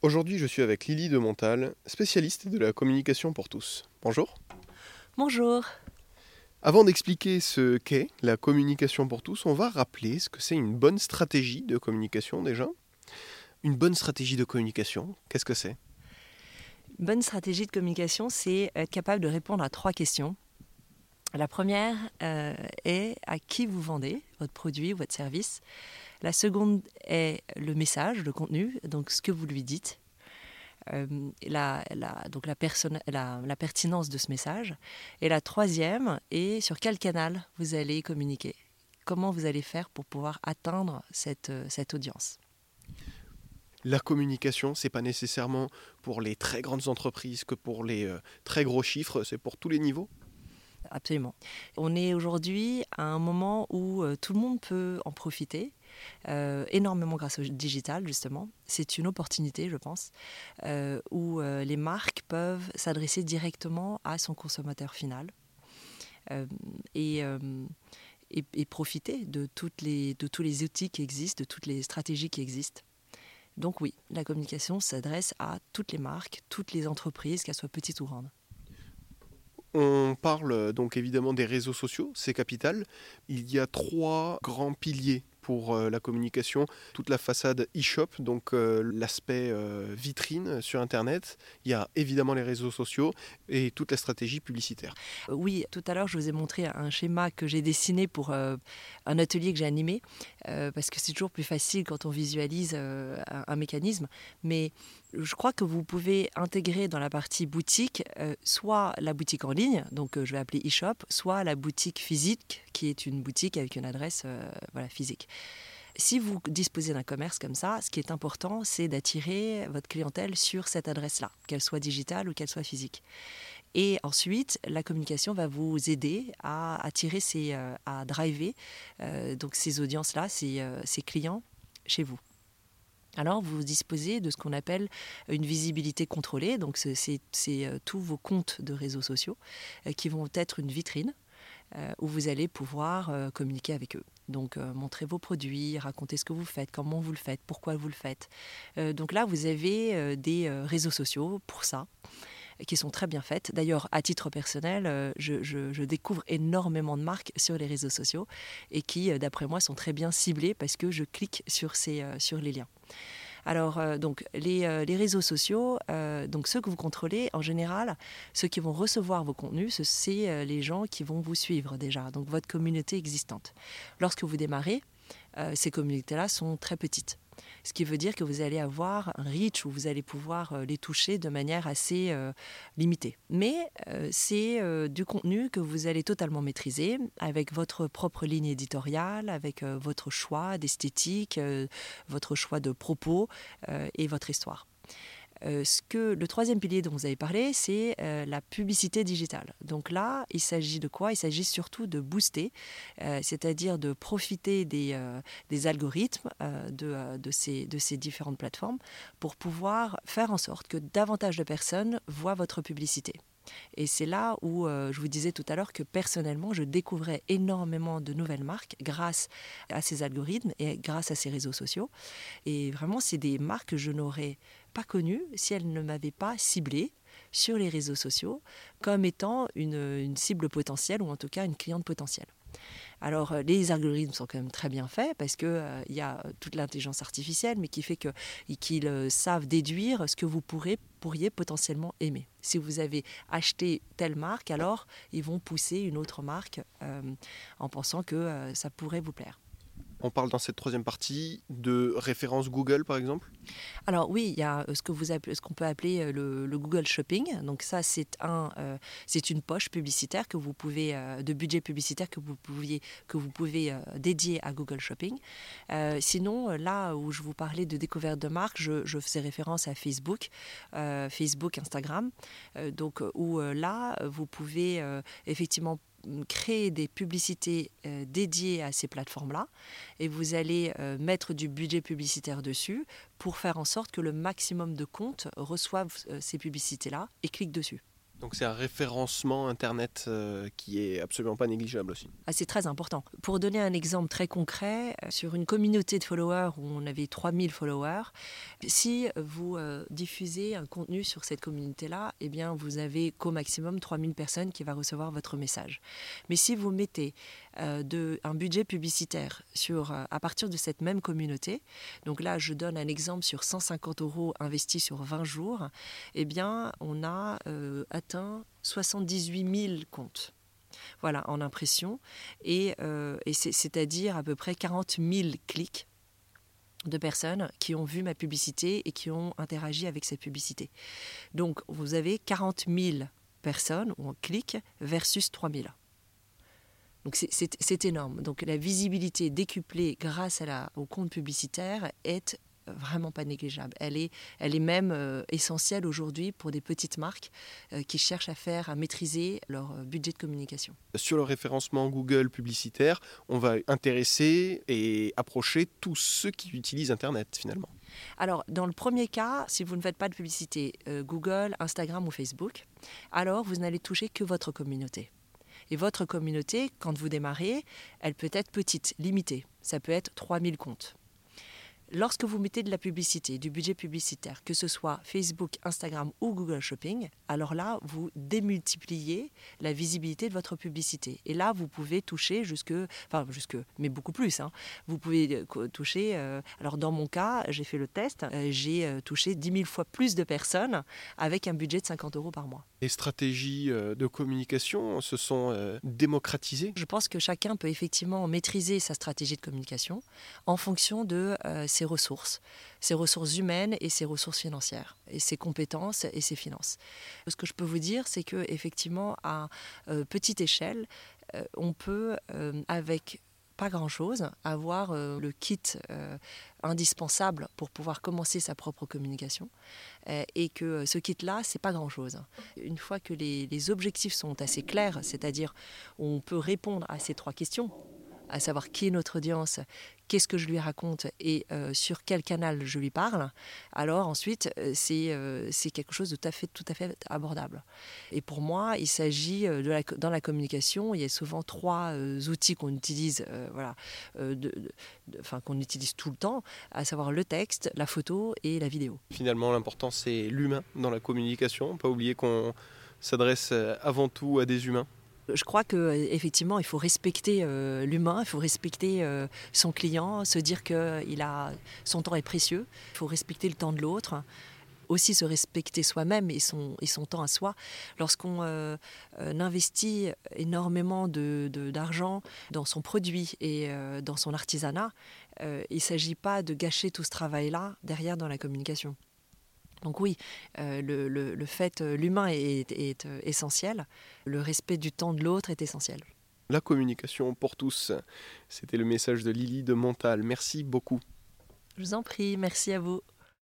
Aujourd'hui, je suis avec Lily de Montal, spécialiste de la communication pour tous. Bonjour. Bonjour. Avant d'expliquer ce qu'est la communication pour tous, on va rappeler ce que c'est une bonne stratégie de communication déjà. Une bonne stratégie de communication, qu'est-ce que c'est? Une bonne stratégie de communication, c'est être capable de répondre à trois questions. La première euh, est à qui vous vendez votre produit ou votre service? La seconde est le message, le contenu, donc ce que vous lui dites. Euh, la, donc la, pertinence de ce message. Et la troisième est sur quel canal vous allez communiquer. Comment vous allez faire pour pouvoir atteindre cette, cette audience. La communication, c'est pas nécessairement pour les très grandes entreprises que pour les euh, très gros chiffres, c'est pour tous les niveaux absolument. On est aujourd'hui à un moment où euh, tout le monde peut en profiter. Euh, énormément grâce au digital justement. C'est une opportunité, je pense, euh, où les marques peuvent s'adresser directement à son consommateur final et, et, profiter de, toutes les, de tous les outils qui existent, de toutes les stratégies qui existent. Donc oui, la communication s'adresse à toutes les marques, toutes les entreprises, qu'elles soient petites ou grandes. On parle euh, donc évidemment des réseaux sociaux, c'est capital. Il y a trois grands piliers pour euh, la communication, toute la façade e-shop, donc euh, l'aspect vitrine sur Internet. Il y a évidemment les réseaux sociaux et toute la stratégie publicitaire. Oui, tout à l'heure, je vous ai montré un schéma que j'ai dessiné pour un atelier que j'ai animé, parce que c'est toujours plus facile quand on visualise un, mécanisme. Mais je crois que vous pouvez intégrer dans la partie boutique euh, soit la boutique en ligne, donc euh, je vais appeler e-shop, soit la boutique physique, qui est une boutique avec une adresse euh, voilà, physique. Si vous disposez d'un commerce comme ça, ce qui est important, c'est d'attirer votre clientèle sur cette adresse-là, qu'elle soit digitale ou qu'elle soit physique. Et ensuite, la communication va vous aider à attirer, ces, à driver donc ces audiences-là, ces, ces clients chez vous alors vous disposez de ce qu'on appelle une visibilité contrôlée. Donc c'est euh, tous vos comptes de réseaux sociaux euh, qui vont être une vitrine euh, où vous allez pouvoir communiquer avec eux. Donc montrer vos produits, raconter ce que vous faites, comment vous le faites, pourquoi vous le faites. donc là, vous avez des réseaux sociaux pour ça qui sont très bien faites. D'ailleurs, à titre personnel, euh, je, découvre énormément de marques sur les réseaux sociaux et qui, euh, d'après moi, sont très bien ciblées parce que je clique sur, ces, euh, sur les liens. Alors, donc, les, les, réseaux sociaux, donc ceux que vous contrôlez, en général, ceux qui vont recevoir vos contenus, c'est les gens qui vont vous suivre déjà, donc votre communauté existante. Lorsque vous démarrez, ces communautés-là sont très petites ce qui veut dire que vous allez avoir un reach où vous allez pouvoir euh, les toucher de manière assez euh, limitée. Mais euh, c'est du contenu que vous allez totalement maîtriser avec votre propre ligne éditoriale, avec votre choix d'esthétique, votre choix de propos et votre histoire. Euh, ce que, le troisième pilier dont vous avez parlé, c'est euh, la publicité digitale. Donc là, il s'agit de quoi? Il s'agit surtout de booster, euh, c'est-à-dire de profiter des, algorithmes de, de, ces, de ces différentes plateformes pour pouvoir faire en sorte que davantage de personnes voient votre publicité. Et c'est là où je vous disais tout à l'heure que personnellement, je découvrais énormément de nouvelles marques grâce à ces algorithmes et grâce à ces réseaux sociaux. Et vraiment, c'est des marques que je n'aurais pas connue si elle ne m'avait pas ciblée sur les réseaux sociaux comme étant une, cible potentielle ou en tout cas une cliente potentielle. Alors euh, les algorithmes sont quand même très bien faits parce qu'il euh, il y a toute l'intelligence artificielle mais qui fait qu'ils euh, savent déduire ce que vous pourrez, pourriez potentiellement aimer. Si vous avez acheté telle marque, alors ils vont pousser une autre marque en pensant que ça pourrait vous plaire. On parle dans cette troisième partie de référence Google, par exemple? Alors oui, il y a euh, ce qu'on peut appeler euh, le, Google Shopping. Donc ça, c'est un, euh, une poche publicitaire que vous pouvez, de budget publicitaire que vous pouviez, que vous pouvez dédier à Google Shopping. sinon, là où je vous parlais de découverte de marque, je, je faisais référence à Facebook, Facebook, Instagram. donc où là, vous pouvez effectivement créer des publicités euh, dédiées à ces plateformes-là et vous allez euh, mettre du budget publicitaire dessus pour faire en sorte que le maximum de comptes reçoivent euh, ces publicités-là et cliquent dessus. Donc c'est un référencement Internet euh, qui est absolument pas négligeable aussi. Ah, c'est très important. Pour donner un exemple très concret, euh, sur une communauté de followers où on avait 3000 followers, si vous euh, diffusez un contenu sur cette communauté-là, eh bien vous avez qu'au maximum 3000 personnes qui vont recevoir votre message. Mais si vous mettez de, un budget publicitaire sur, à partir de cette même communauté, donc là je donne un exemple sur 150 euros investis sur 20 jours, eh bien on a atteint 78 000 comptes. Voilà, en impression. Et, euh, c'est-à-dire à peu près 40 000 clics de personnes qui ont vu ma publicité et qui ont interagi avec cette publicité. Donc, vous avez 40 000 personnes ou clics versus 3 000. Donc c'est énorme. Donc la visibilité décuplée grâce à la, au compte publicitaire est vraiment pas négligeable. Elle est, elle est même euh, essentielle aujourd'hui pour des petites marques euh, qui cherchent à faire, à maîtriser leur euh, budget de communication. Sur le référencement Google publicitaire, on va intéresser et approcher tous ceux qui utilisent Internet finalement. Alors, dans le premier cas, si vous ne faites pas de publicité Google, Instagram ou Facebook, alors vous n'allez toucher que votre communauté. Et votre communauté, quand vous démarrez, elle peut être petite, limitée. Ça peut être 3000 comptes. Lorsque vous mettez de la publicité, du budget publicitaire, que ce soit Facebook, Instagram ou Google Shopping, alors là, vous démultipliez la visibilité de votre publicité. Et là, vous pouvez toucher jusque, enfin jusque, mais beaucoup plus. Hein. Vous pouvez euh, toucher, euh, alors dans mon cas, j'ai fait le test, euh, j'ai touché 10 000 fois plus de personnes avec un budget de 50 euros par mois. Les stratégies de communication se sont démocratisées? Je pense que chacun peut effectivement maîtriser sa stratégie de communication en fonction de ses ressources, ses ressources humaines et ses ressources financières, et ses compétences et ses finances. Ce que je peux vous dire, c'est que effectivement, à euh, petite échelle, euh, on peut, euh, avec pas grand-chose, avoir le kit indispensable pour pouvoir commencer sa propre communication. et que ce kit-là, c'est pas grand-chose. Une fois que les, les objectifs sont assez clairs, c'est-à-dire on peut répondre à ces trois questions, à savoir qui est notre audience, qu'est-ce que je lui raconte et euh, sur quel canal je lui parle, alors ensuite euh, c'est euh, quelque chose de tout à, fait, tout à fait abordable. Et pour moi, il s'agit la, dans la communication, il y a souvent trois outils qu'on utilise, voilà, enfin qu'on utilise tout le temps, à savoir le texte, la photo et la vidéo. Finalement, l'important c'est l'humain dans la communication. Pas oublier qu'on s'adresse avant tout à des humains. Je crois qu'effectivement, il faut respecter euh, l'humain, il faut respecter euh, son client, se dire que il a, son temps est précieux, il faut respecter le temps de l'autre aussi se respecter soi-même et son, et son temps à soi. Lorsqu'on euh, investit énormément d'argent de, dans son produit et dans son artisanat, il ne s'agit pas de gâcher tout ce travail-là derrière dans la communication. Donc oui, euh, le, fait, euh, l'humain est, euh, essentiel, le respect du temps de l'autre est essentiel. La communication pour tous, c'était le message de Lily de Montal. Merci beaucoup. Je vous en prie, merci à vous.